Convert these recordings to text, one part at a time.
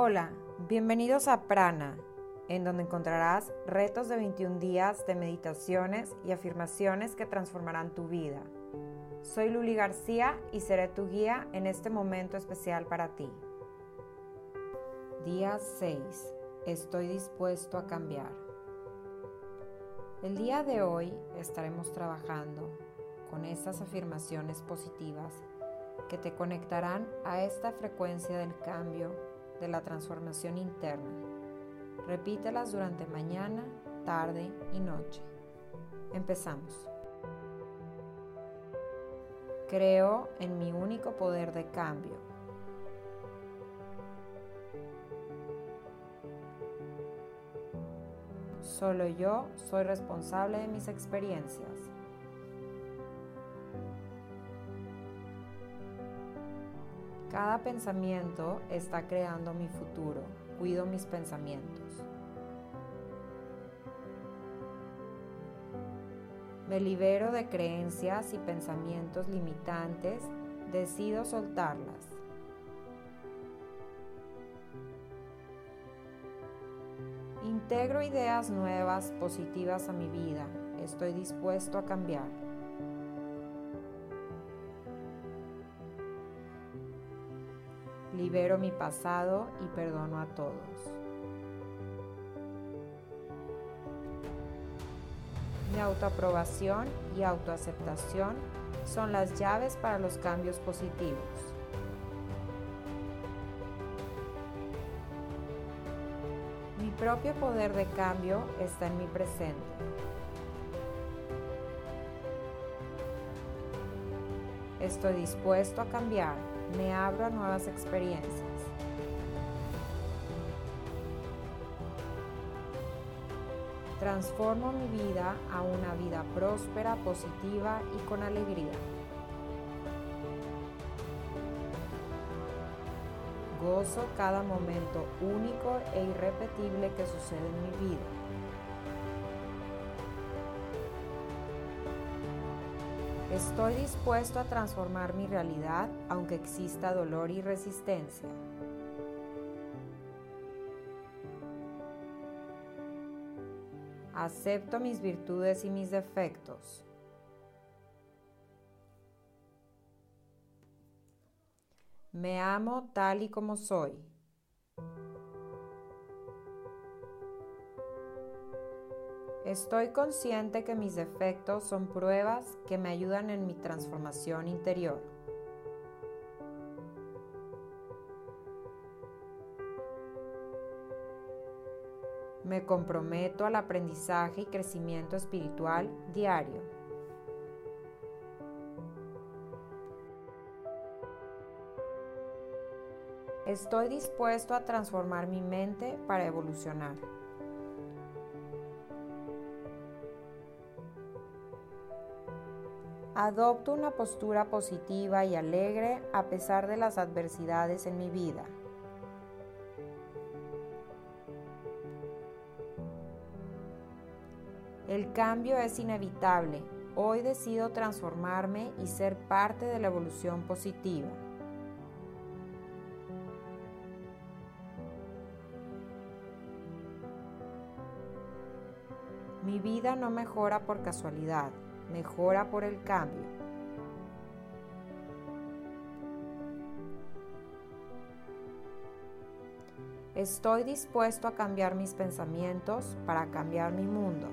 Hola, bienvenidos a Prana, en donde encontrarás retos de 21 días de meditaciones y afirmaciones que transformarán tu vida. Soy Luli García y seré tu guía en este momento especial para ti. Día 6. Estoy dispuesto a cambiar. El día de hoy estaremos trabajando con estas afirmaciones positivas que te conectarán a esta frecuencia del cambio, de la transformación interna. Repítelas durante mañana, tarde y noche. Empezamos. Creo en mi único poder de cambio. Solo yo soy responsable de mis experiencias. Cada pensamiento está creando mi futuro. Cuido mis pensamientos. Me libero de creencias y pensamientos limitantes. Decido soltarlas. Integro ideas nuevas, positivas a mi vida. Estoy dispuesto a cambiar. Libero mi pasado y perdono a todos. Mi autoaprobación y autoaceptación son las llaves para los cambios positivos. Mi propio poder de cambio está en mi presente. Estoy dispuesto a cambiar me abro a nuevas experiencias. Transformo mi vida a una vida próspera, positiva y con alegría. Gozo cada momento único e irrepetible que sucede en mi vida. Estoy dispuesto a transformar mi realidad aunque exista dolor y resistencia. Acepto mis virtudes y mis defectos. Me amo tal y como soy. Estoy consciente que mis defectos son pruebas que me ayudan en mi transformación interior. Me comprometo al aprendizaje y crecimiento espiritual diario. Estoy dispuesto a transformar mi mente para evolucionar. Adopto una postura positiva y alegre a pesar de las adversidades en mi vida. El cambio es inevitable. Hoy decido transformarme y ser parte de la evolución positiva. Mi vida no mejora por casualidad mejora por el cambio. Estoy dispuesto a cambiar mis pensamientos para cambiar mi mundo.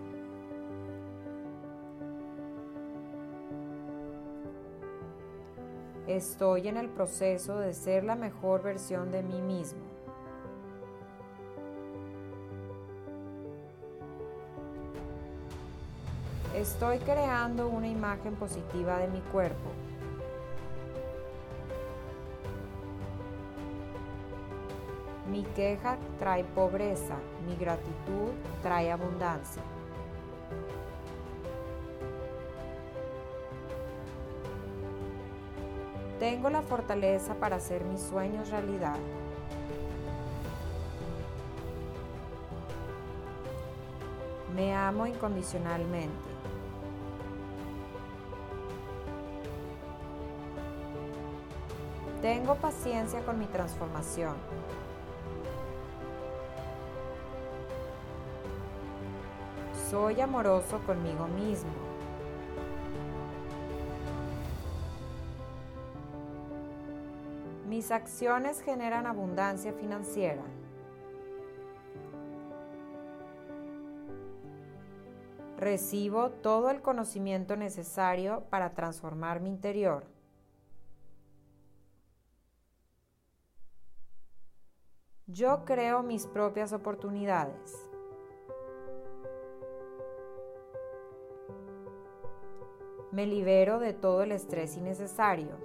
Estoy en el proceso de ser la mejor versión de mí mismo. Estoy creando una imagen positiva de mi cuerpo. Mi queja trae pobreza, mi gratitud trae abundancia. Tengo la fortaleza para hacer mis sueños realidad. Me amo incondicionalmente. Tengo paciencia con mi transformación. Soy amoroso conmigo mismo. Mis acciones generan abundancia financiera. Recibo todo el conocimiento necesario para transformar mi interior. Yo creo mis propias oportunidades. Me libero de todo el estrés innecesario.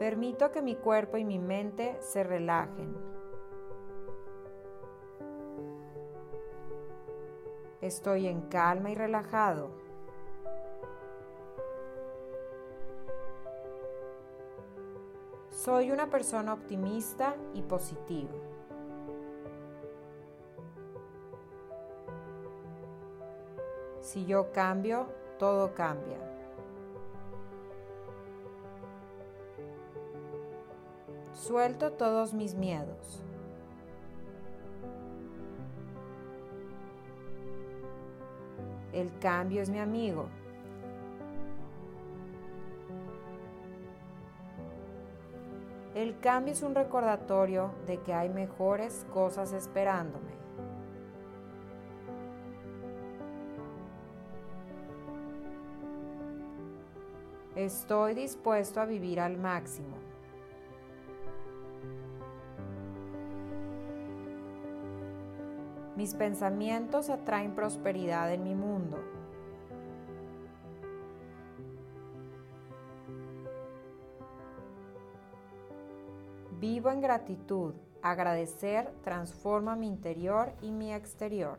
Permito que mi cuerpo y mi mente se relajen. Estoy en calma y relajado. Soy una persona optimista y positiva. Si yo cambio, todo cambia. Suelto todos mis miedos. El cambio es mi amigo. El cambio es un recordatorio de que hay mejores cosas esperándome. Estoy dispuesto a vivir al máximo. Mis pensamientos atraen prosperidad en mi mundo. Vivo en gratitud. Agradecer transforma mi interior y mi exterior.